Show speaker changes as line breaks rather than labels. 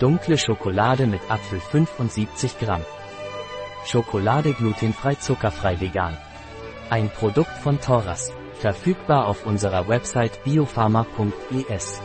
Dunkle Schokolade mit Apfel 75 Gramm. Schokolade glutenfrei zuckerfrei vegan. Ein Produkt von Thoras. Verfügbar auf unserer Website biopharma.es.